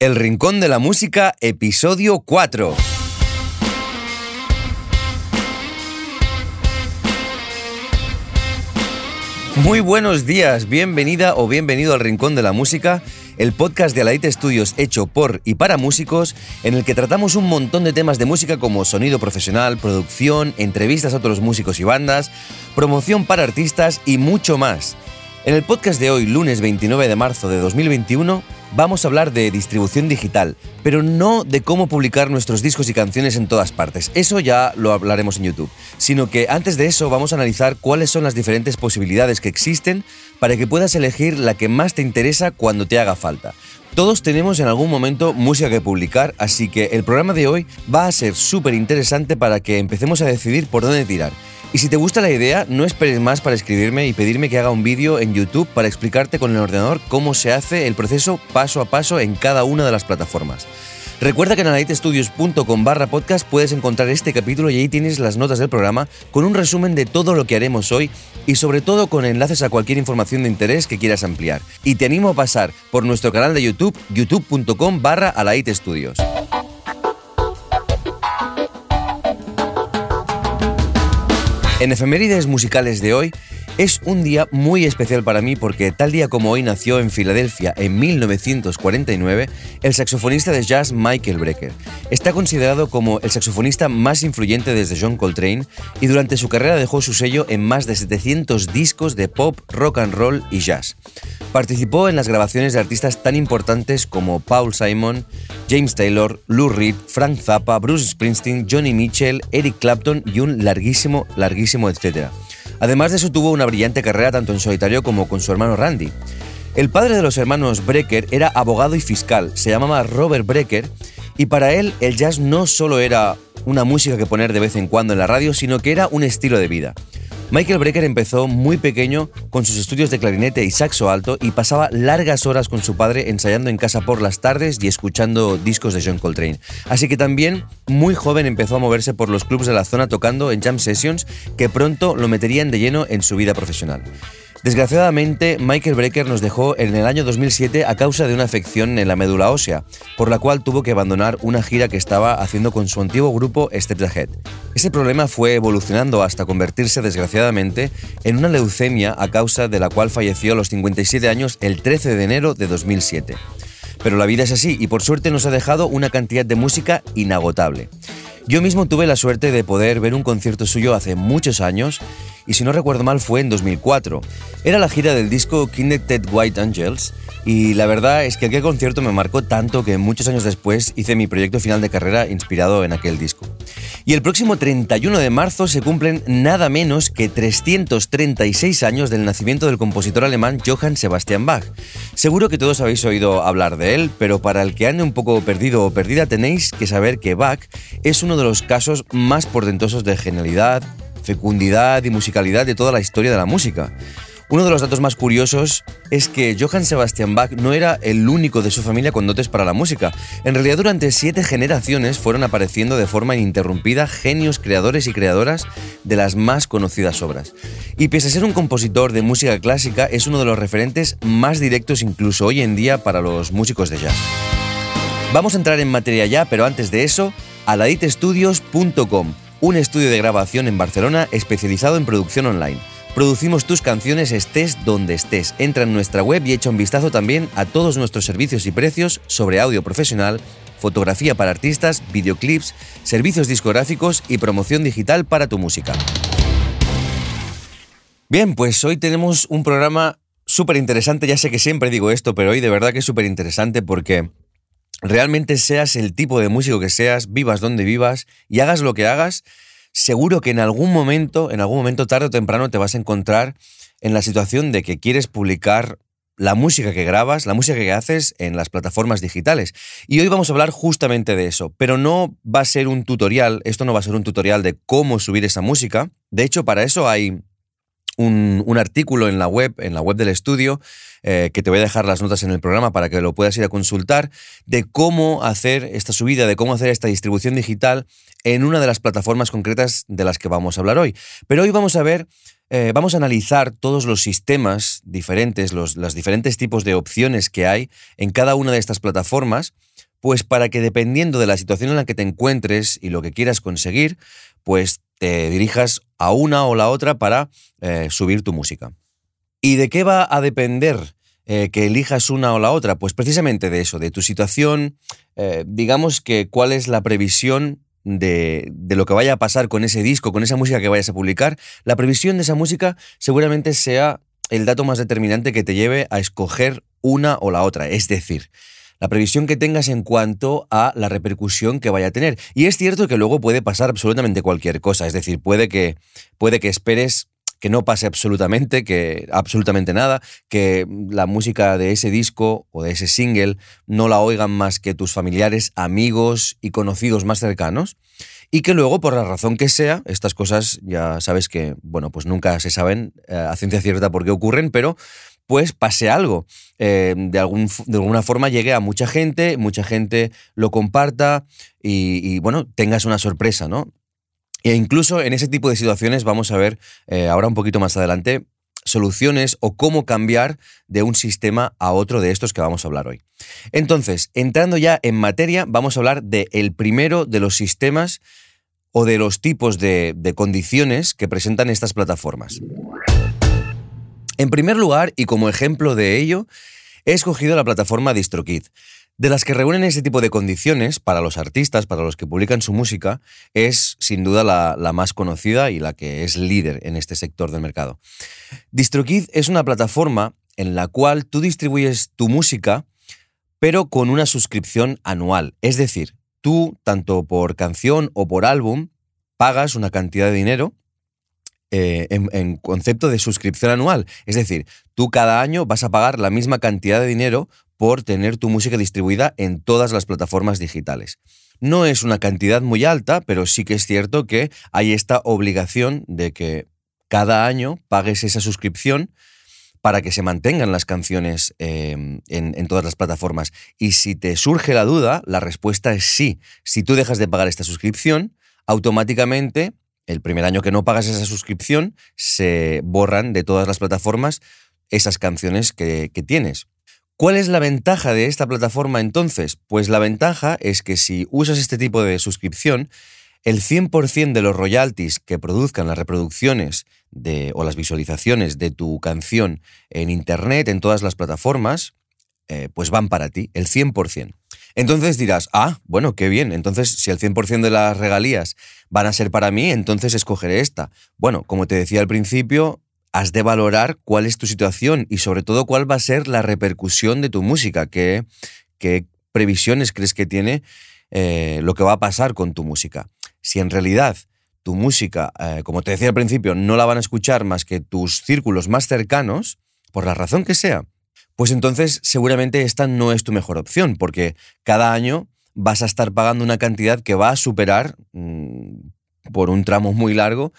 El Rincón de la Música, episodio 4. Muy buenos días, bienvenida o bienvenido al Rincón de la Música, el podcast de Alaite Studios hecho por y para músicos, en el que tratamos un montón de temas de música como sonido profesional, producción, entrevistas a otros músicos y bandas, promoción para artistas y mucho más. En el podcast de hoy, lunes 29 de marzo de 2021, vamos a hablar de distribución digital, pero no de cómo publicar nuestros discos y canciones en todas partes. Eso ya lo hablaremos en YouTube. Sino que antes de eso vamos a analizar cuáles son las diferentes posibilidades que existen para que puedas elegir la que más te interesa cuando te haga falta. Todos tenemos en algún momento música que publicar, así que el programa de hoy va a ser súper interesante para que empecemos a decidir por dónde tirar. Y si te gusta la idea, no esperes más para escribirme y pedirme que haga un vídeo en YouTube para explicarte con el ordenador cómo se hace el proceso paso a paso en cada una de las plataformas. Recuerda que en alaitestudios.com barra podcast puedes encontrar este capítulo y ahí tienes las notas del programa con un resumen de todo lo que haremos hoy y sobre todo con enlaces a cualquier información de interés que quieras ampliar. Y te animo a pasar por nuestro canal de YouTube, youtube.com barra En efemérides musicales de hoy, es un día muy especial para mí porque tal día como hoy nació en Filadelfia en 1949 el saxofonista de jazz Michael Brecker. Está considerado como el saxofonista más influyente desde John Coltrane y durante su carrera dejó su sello en más de 700 discos de pop, rock and roll y jazz. Participó en las grabaciones de artistas tan importantes como Paul Simon, James Taylor, Lou Reed, Frank Zappa, Bruce Springsteen, Johnny Mitchell, Eric Clapton y un larguísimo, larguísimo etcétera. Además de eso tuvo una brillante carrera tanto en solitario como con su hermano Randy. El padre de los hermanos Brecker era abogado y fiscal, se llamaba Robert Brecker, y para él el jazz no solo era una música que poner de vez en cuando en la radio, sino que era un estilo de vida. Michael Brecker empezó muy pequeño con sus estudios de clarinete y saxo alto y pasaba largas horas con su padre ensayando en casa por las tardes y escuchando discos de John Coltrane. Así que también muy joven empezó a moverse por los clubs de la zona tocando en jam sessions que pronto lo meterían de lleno en su vida profesional. Desgraciadamente, Michael Brecker nos dejó en el año 2007 a causa de una afección en la médula ósea, por la cual tuvo que abandonar una gira que estaba haciendo con su antiguo grupo Step Ahead. Ese problema fue evolucionando hasta convertirse, desgraciadamente, en una leucemia a causa de la cual falleció a los 57 años el 13 de enero de 2007. Pero la vida es así y por suerte nos ha dejado una cantidad de música inagotable. Yo mismo tuve la suerte de poder ver un concierto suyo hace muchos años y si no recuerdo mal fue en 2004. Era la gira del disco Connected White Angels y la verdad es que aquel concierto me marcó tanto que muchos años después hice mi proyecto final de carrera inspirado en aquel disco. Y el próximo 31 de marzo se cumplen nada menos que 336 años del nacimiento del compositor alemán Johann Sebastian Bach. Seguro que todos habéis oído hablar de él, pero para el que ande un poco perdido o perdida tenéis que saber que Bach es uno de los casos más portentosos de genialidad, fecundidad y musicalidad de toda la historia de la música. Uno de los datos más curiosos es que Johann Sebastian Bach no era el único de su familia con dotes para la música. En realidad durante siete generaciones fueron apareciendo de forma ininterrumpida genios creadores y creadoras de las más conocidas obras. Y pese a ser un compositor de música clásica, es uno de los referentes más directos incluso hoy en día para los músicos de jazz. Vamos a entrar en materia ya, pero antes de eso, aladitestudios.com, un estudio de grabación en Barcelona especializado en producción online. Producimos tus canciones estés donde estés. Entra en nuestra web y echa un vistazo también a todos nuestros servicios y precios sobre audio profesional, fotografía para artistas, videoclips, servicios discográficos y promoción digital para tu música. Bien, pues hoy tenemos un programa súper interesante. Ya sé que siempre digo esto, pero hoy de verdad que es súper interesante porque realmente seas el tipo de músico que seas, vivas donde vivas y hagas lo que hagas, seguro que en algún momento, en algún momento tarde o temprano te vas a encontrar en la situación de que quieres publicar la música que grabas, la música que haces en las plataformas digitales. Y hoy vamos a hablar justamente de eso, pero no va a ser un tutorial, esto no va a ser un tutorial de cómo subir esa música. De hecho, para eso hay un, artículo en la web, en la web del estudio, eh, que te voy a dejar las notas en el programa para que lo puedas ir a consultar, de cómo hacer esta subida, de cómo hacer esta distribución digital en una de las plataformas concretas de las que vamos a hablar hoy. Pero hoy vamos a ver eh, vamos a analizar todos los sistemas diferentes, los los diferentes tipos de opciones que hay en cada una de estas plataformas, pues para que dependiendo de la situación en la que te encuentres y lo que quieras conseguir, pues te dirijas a una o la otra para eh, subir tu música. ¿Y de qué va a depender eh, que elijas una o la otra? Pues precisamente de eso, de tu situación, digamos que cuál es la previsión de, lo que vaya a pasar con ese disco, con esa música que vayas a publicar, la previsión de esa música seguramente sea el dato más determinante que te lleve a escoger una o la otra. Es decir, la previsión que tengas en cuanto a la repercusión que vaya a tener. Y es cierto que luego puede pasar absolutamente cualquier cosa. Es decir, puede que, puede que esperes que no pase absolutamente, que absolutamente nada, que la música de ese disco o de ese single no la oigan más que tus familiares, amigos y conocidos más cercanos. Y que luego, por la razón que sea, estas cosas ya sabes que, bueno, pues nunca se saben eh, a ciencia cierta por qué ocurren, pero pues pase algo. Eh, de, algún, de, alguna forma llegue a mucha gente, mucha gente lo comparta y, bueno, tengas una sorpresa, ¿no? E incluso en ese tipo de situaciones vamos a ver eh, ahora un poquito más adelante soluciones o cómo cambiar de un sistema a otro de estos que vamos a hablar hoy. Entonces, entrando ya en materia, vamos a hablar del el primero de los sistemas o de los tipos de, de condiciones que presentan estas plataformas. En primer lugar, y como ejemplo de ello, he escogido la plataforma DistroKid. De las que reúnen ese tipo de condiciones para los artistas, para los que publican su música, es sin duda la, más conocida y la que es líder en este sector del mercado. DistroKid es una plataforma en la cual tú distribuyes tu música, pero con una suscripción anual. Es decir, tú, tanto por canción o por álbum, pagas una cantidad de dinero eh, en, concepto de suscripción anual. Es decir, tú cada año vas a pagar la misma cantidad de dinero por tener tu música distribuida en todas las plataformas digitales. No es una cantidad muy alta, pero sí que es cierto que hay esta obligación de que cada año pagues esa suscripción para que se mantengan las canciones em, en, todas las plataformas. Y si te surge la duda, la respuesta es sí. Si tú dejas de pagar esta suscripción, automáticamente, el primer año que no pagas esa suscripción, se borran de todas las plataformas esas canciones que, tienes. ¿Cuál es la ventaja de esta plataforma entonces? Pues la ventaja es que si usas este tipo de suscripción, el 100% de los royalties que produzcan las reproducciones de, o las visualizaciones de tu canción en Internet, en todas las plataformas, eh, pues van para ti, el 100%. Entonces dirás, ah, bueno, qué bien, entonces si el 100% de las regalías van a ser para mí, entonces escogeré esta. Bueno, como te decía al principio, has de valorar cuál es tu situación y sobre todo cuál va a ser la repercusión de tu música, qué, qué previsiones crees que tiene eh, lo que va a pasar con tu música. Si en realidad tu música, eh, como te decía al principio, no la van a escuchar más que tus círculos más cercanos, por la razón que sea, pues entonces seguramente esta no es tu mejor opción, porque cada año vas a estar pagando una cantidad que va a superar mmm, por un tramo muy largo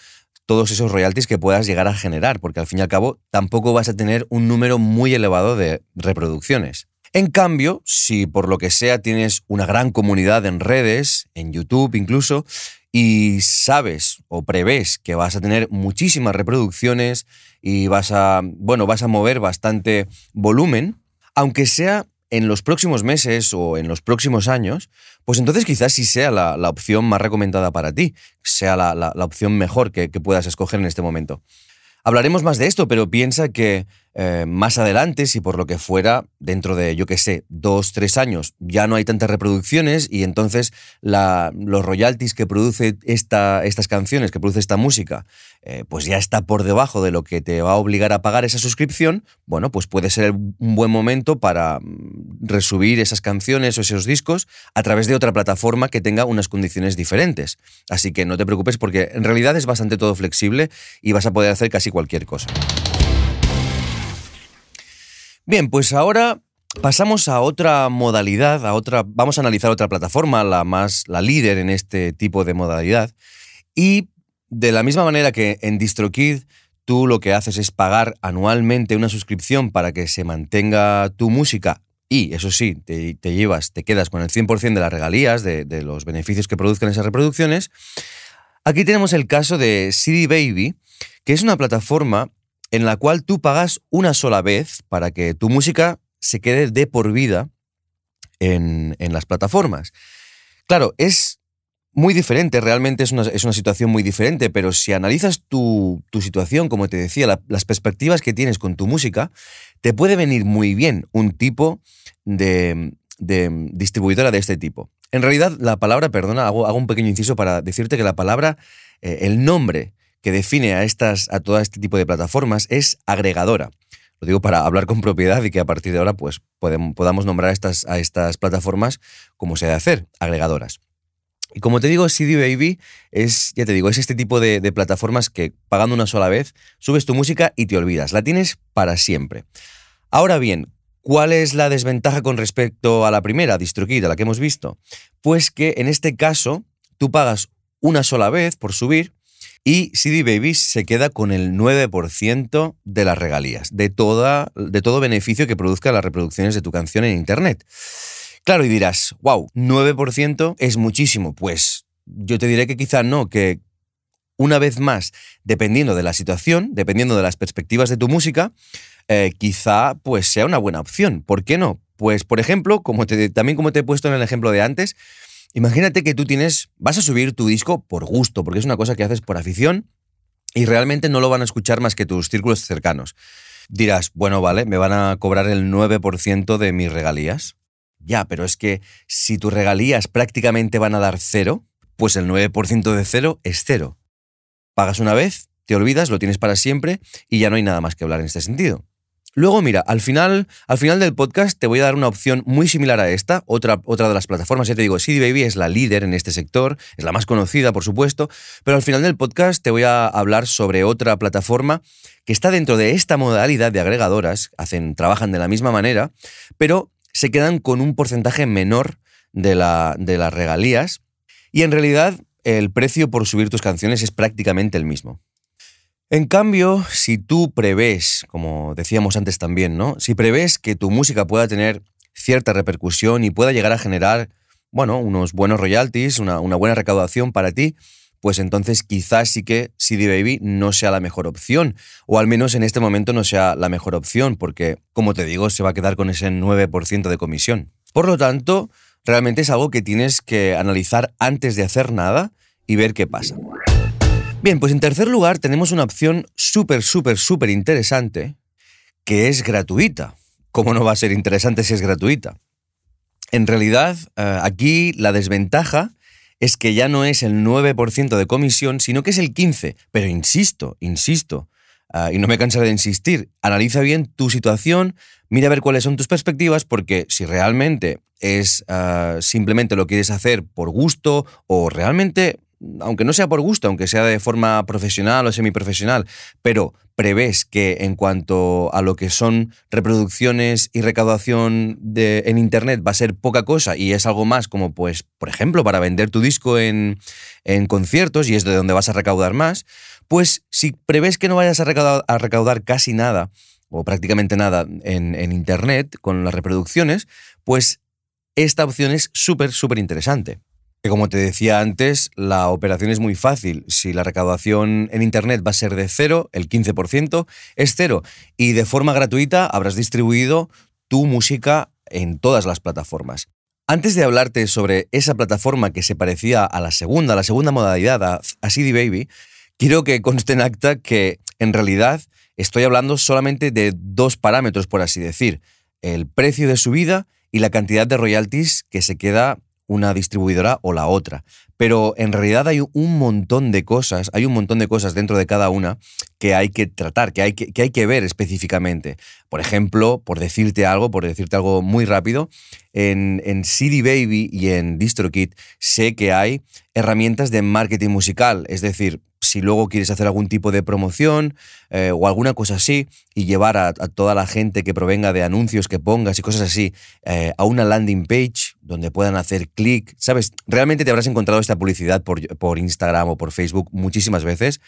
todos esos royalties que puedas llegar a generar, porque al fin y al cabo tampoco vas a tener un número muy elevado de reproducciones. En cambio, si por lo que sea tienes una gran comunidad en redes, en YouTube incluso, y sabes o prevés que vas a tener muchísimas reproducciones y vas a, bueno, vas a mover bastante volumen, aunque sea en los próximos meses o en los próximos años, pues entonces quizás sí sea la, la opción más recomendada para ti, sea la, la, la opción mejor que, que puedas escoger en este momento. Hablaremos más de esto, pero piensa que eh, más adelante, si por lo que fuera, dentro de, yo qué sé, dos, tres años, ya no hay tantas reproducciones y entonces la, los royalties que produce esta, estas canciones, que produce esta música, eh, pues ya está por debajo de lo que te va a obligar a pagar esa suscripción, bueno, pues puede ser un buen momento para mm, resubir esas canciones o esos discos a través de otra plataforma que tenga unas condiciones diferentes. Así que no te preocupes porque en realidad es bastante todo flexible y vas a poder hacer casi cualquier cosa. Bien, pues ahora pasamos a otra modalidad, a otra, vamos a analizar otra plataforma, la más, la líder en este tipo de modalidad. Y de la misma manera que en DistroKid tú lo que haces es pagar anualmente una suscripción para que se mantenga tu música y, eso sí, te, llevas, te quedas con el 100% de las regalías, de, de, los beneficios que produzcan esas reproducciones, aquí tenemos el caso de CD Baby, que es una plataforma en la cual tú pagas una sola vez para que tu música se quede de por vida en, las plataformas. Claro, es muy diferente, realmente es una, situación muy diferente, pero si analizas tu, situación, como te decía, las perspectivas que tienes con tu música, te puede venir muy bien un tipo de, distribuidora de este tipo. En realidad, la palabra, perdona, hago, un pequeño inciso para decirte que la palabra, eh, el nombre que define a, estas, a todo este tipo de plataformas es agregadora. Lo digo para hablar con propiedad y que a partir de ahora pues, podamos nombrar a estas, a estas plataformas como se debe hacer, agregadoras. Y como te digo, CD Baby es, ya te digo, es este tipo de, de, plataformas que pagando una sola vez subes tu música y te olvidas. La tienes para siempre. Ahora bien, ¿cuál es la desventaja con respecto a la primera, DistroKid, a la que hemos visto? Pues que en este caso tú pagas una sola vez por subir y CD Baby se queda con el 9% de las regalías, de, toda, de todo beneficio que produzca las reproducciones de tu canción en Internet. Claro, y dirás, wow, 9% es muchísimo. Pues yo te diré que quizá no, que una vez más, dependiendo de la situación, dependiendo de las perspectivas de tu música, eh, quizá pues sea una buena opción. ¿Por qué no? Pues, por ejemplo, como también como te he puesto en el ejemplo de antes, Imagínate que tú tienes, vas a subir tu disco por gusto, porque es una cosa que haces por afición y realmente no lo van a escuchar más que tus círculos cercanos. Dirás, bueno, vale, me van a cobrar el 9% de mis regalías. Ya, pero es que si tus regalías prácticamente van a dar cero, pues el 9% de cero es cero. Pagas una vez, te olvidas, lo tienes para siempre y ya no hay nada más que hablar en este sentido. Luego, mira, al final, al final del podcast te voy a dar una opción muy similar a esta, otra, otra de las plataformas. Ya te digo, CD Baby es la líder en este sector, es la más conocida, por supuesto, pero al final del podcast te voy a hablar sobre otra plataforma que está dentro de esta modalidad de agregadoras, hacen, trabajan de la misma manera, pero se quedan con un porcentaje menor de, la, de las regalías y en realidad el precio por subir tus canciones es prácticamente el mismo. En cambio, si tú prevés, como decíamos antes también, ¿no? Si prevés que tu música pueda tener cierta repercusión y pueda llegar a generar, bueno, unos buenos royalties, una, buena recaudación para ti, pues entonces quizás sí que CD Baby no sea la mejor opción, o al menos en este momento no sea la mejor opción, porque, como te digo, se va a quedar con ese 9% de comisión. Por lo tanto, realmente es algo que tienes que analizar antes de hacer nada y ver qué pasa. Bien, pues en tercer lugar tenemos una opción súper, súper, súper interesante que es gratuita. ¿Cómo no va a ser interesante si es gratuita? En realidad, eh, aquí la desventaja es que ya no es el 9% de comisión, sino que es el 15%. Pero insisto, insisto, eh, y no me cansaré de insistir, analiza bien tu situación, mira a ver cuáles son tus perspectivas, porque si realmente es eh, simplemente lo quieres hacer por gusto o realmente aunque no sea por gusto, aunque sea de forma profesional o semiprofesional, pero prevés que en cuanto a lo que son reproducciones y recaudación en Internet va a ser poca cosa y es algo más como, pues, por ejemplo, para vender tu disco en, conciertos y es de donde vas a recaudar más, pues si prevés que no vayas a recaudar, a recaudar casi nada o prácticamente nada en, en Internet con las reproducciones, pues esta opción es súper, súper interesante. Que como te decía antes, la operación es muy fácil. Si la recaudación en Internet va a ser de cero, el 15% es cero. Y de forma gratuita habrás distribuido tu música en todas las plataformas. Antes de hablarte sobre esa plataforma que se parecía a la segunda, la segunda modalidad, a, CD Baby, quiero que conste en acta que en realidad estoy hablando solamente de dos parámetros, por así decir. El precio de subida y la cantidad de royalties que se queda una distribuidora o la otra. Pero en realidad hay un montón de cosas, hay un montón de cosas dentro de cada una que hay que tratar, que hay que, ver específicamente. Por ejemplo, por decirte algo, por decirte algo muy rápido, en, en CD Baby y en DistroKit sé que hay herramientas de marketing musical, es decir, si luego quieres hacer algún tipo de promoción eh, o alguna cosa así y llevar a, toda la gente que provenga de anuncios que pongas y cosas así eh, a una landing page donde puedan hacer clic, ¿sabes? Realmente te habrás encontrado esta publicidad por, por, Instagram o por Facebook muchísimas veces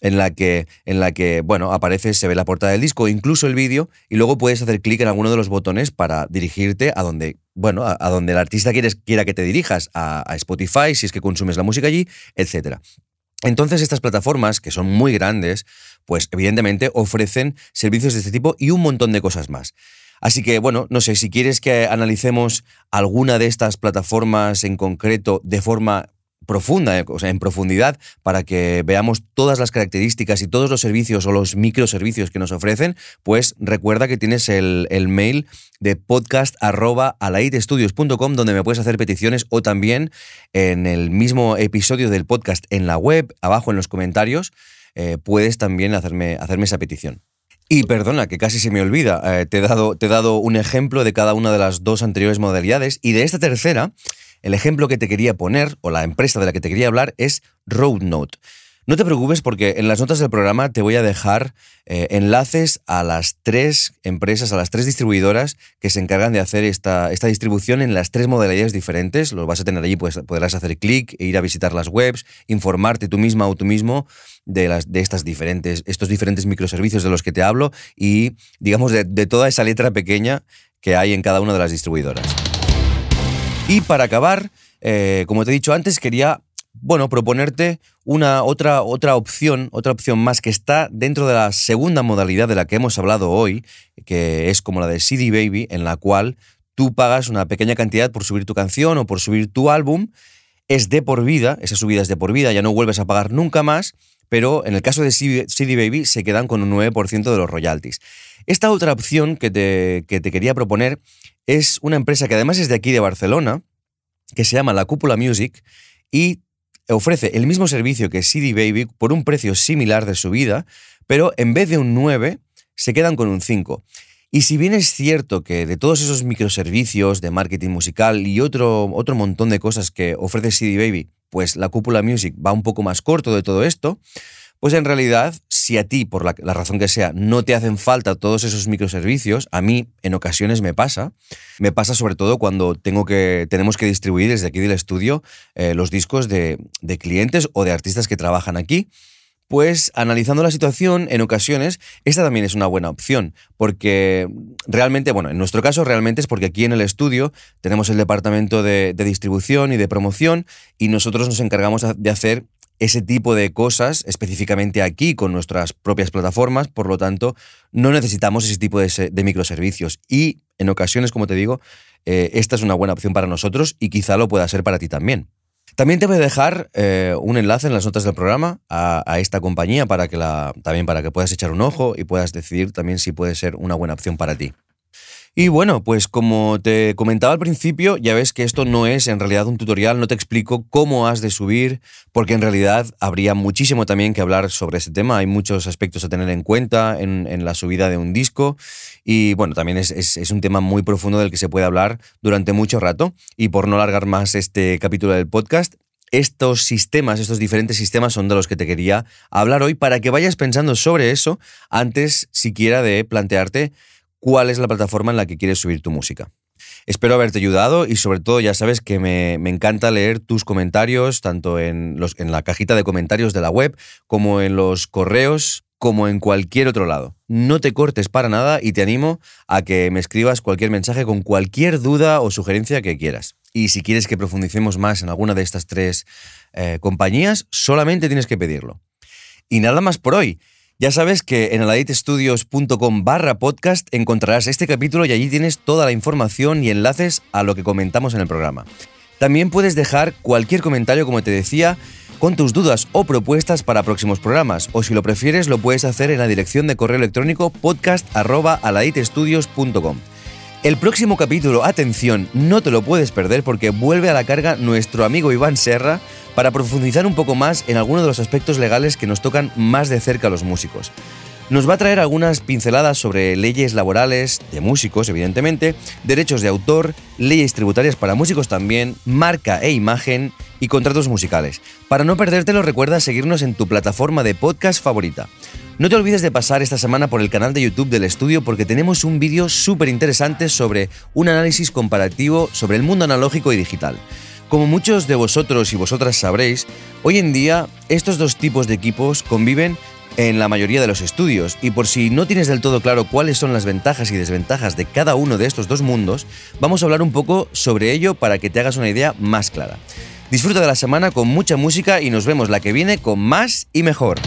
en la que, en la que, bueno, aparece, se ve la portada del disco, incluso el vídeo, y luego puedes hacer clic en alguno de los botones para dirigirte a donde, bueno, a, donde el artista quieres, quiera que te dirijas, a, a Spotify, si es que consumes la música allí, etcétera. Entonces estas plataformas, que son muy grandes, pues evidentemente ofrecen servicios de este tipo y un montón de cosas más. Así que bueno, no sé, si quieres que analicemos alguna de estas plataformas en concreto de forma profunda, o sea, en profundidad, para que veamos todas las características y todos los servicios o los microservicios que nos ofrecen, pues recuerda que tienes el, mail de podcast.alaitestudios.com donde me puedes hacer peticiones o también en el mismo episodio del podcast en la web, abajo en los comentarios, eh, puedes también hacerme, hacerme esa petición. Y perdona, que casi se me olvida, eh, te, dado, te he dado un ejemplo de cada una de las dos anteriores modalidades y de esta tercera, el ejemplo que te quería poner, o la empresa de la que te quería hablar, es RoadNote. No te preocupes porque en las notas del programa te voy a dejar eh, enlaces a las tres empresas, a las tres distribuidoras que se encargan de hacer esta, distribución en las tres modalidades diferentes. Los vas a tener allí, pues podrás hacer clic e ir a visitar las webs, informarte tú misma o tú mismo de estas diferentes, estos diferentes microservicios de los que te hablo y, digamos, de, toda esa letra pequeña que hay en cada una de las distribuidoras. Y para acabar, eh, como te he dicho antes, quería bueno, proponerte una otra, otra opción, otra opción más que está dentro de la segunda modalidad de la que hemos hablado hoy, que es como la de CD Baby, en la cual tú pagas una pequeña cantidad por subir tu canción o por subir tu álbum. Es de por vida, esa subida es de por vida, ya no vuelves a pagar nunca más, pero en el caso de CD Baby se quedan con un 9% de los royalties. Esta otra opción que te, que te quería proponer es una empresa que además es de aquí de Barcelona, que se llama La Cúpula Music, y ofrece el mismo servicio que CD Baby por un precio similar de subida, pero en vez de un 9, se quedan con un 5. Y si bien es cierto que de todos esos microservicios de marketing musical y otro, otro montón de cosas que ofrece CD Baby, pues la cúpula Music va un poco más corto de todo esto, pues en realidad, si a ti, por la, razón que sea, no te hacen falta todos esos microservicios, a mí en ocasiones me pasa. Me pasa sobre todo cuando tengo que, tenemos que distribuir desde aquí del estudio eh, los discos de, de clientes o de artistas que trabajan aquí pues analizando la situación, en ocasiones, esta también es una buena opción, porque realmente, bueno, en nuestro caso realmente es porque aquí en el estudio tenemos el departamento de, de distribución y de promoción y nosotros nos encargamos de hacer ese tipo de cosas específicamente aquí con nuestras propias plataformas, por lo tanto, no necesitamos ese tipo de, microservicios. Y en ocasiones, como te digo, eh, esta es una buena opción para nosotros y quizá lo pueda ser para ti también. También te voy a dejar eh, un enlace en las notas del programa a, esta compañía para que también para que puedas echar un ojo y puedas decidir también si puede ser una buena opción para ti. Y bueno, pues como te comentaba al principio, ya ves que esto no es en realidad un tutorial, no te explico cómo has de subir, porque en realidad habría muchísimo también que hablar sobre ese tema, hay muchos aspectos a tener en cuenta en, la subida de un disco y bueno, también es, es, un tema muy profundo del que se puede hablar durante mucho rato. Y por no alargar más este capítulo del podcast, estos sistemas, estos diferentes sistemas son de los que te quería hablar hoy para que vayas pensando sobre eso antes siquiera de plantearte cuál es la plataforma en la que quieres subir tu música. Espero haberte ayudado y sobre todo ya sabes que me, encanta leer tus comentarios, tanto en, los, en la cajita de comentarios de la web como en los correos, como en cualquier otro lado. No te cortes para nada y te animo a que me escribas cualquier mensaje con cualquier duda o sugerencia que quieras. Y si quieres que profundicemos más en alguna de estas tres eh, compañías, solamente tienes que pedirlo. Y nada más por hoy. Ya sabes que en aladitestudios.com barra podcast encontrarás este capítulo y allí tienes toda la información y enlaces a lo que comentamos en el programa. También puedes dejar cualquier comentario, como te decía, con tus dudas o propuestas para próximos programas, o si lo prefieres lo puedes hacer en la dirección de correo electrónico podcast.aladitestudios.com. El próximo capítulo, atención, no te lo puedes perder porque vuelve a la carga nuestro amigo Iván Serra para profundizar un poco más en algunos de los aspectos legales que nos tocan más de cerca a los músicos. Nos va a traer algunas pinceladas sobre leyes laborales, de músicos evidentemente, derechos de autor, leyes tributarias para músicos también, marca e imagen y contratos musicales. Para no perdértelo recuerda seguirnos en tu plataforma de podcast favorita. No te olvides de pasar esta semana por el canal de YouTube del estudio porque tenemos un vídeo súper interesante sobre un análisis comparativo sobre el mundo analógico y digital. Como muchos de vosotros y vosotras sabréis, hoy en día estos dos tipos de equipos conviven en la mayoría de los estudios y por si no tienes del todo claro cuáles son las ventajas y desventajas de cada uno de estos dos mundos, vamos a hablar un poco sobre ello para que te hagas una idea más clara. Disfruta de la semana con mucha música y nos vemos la que viene con más y mejor.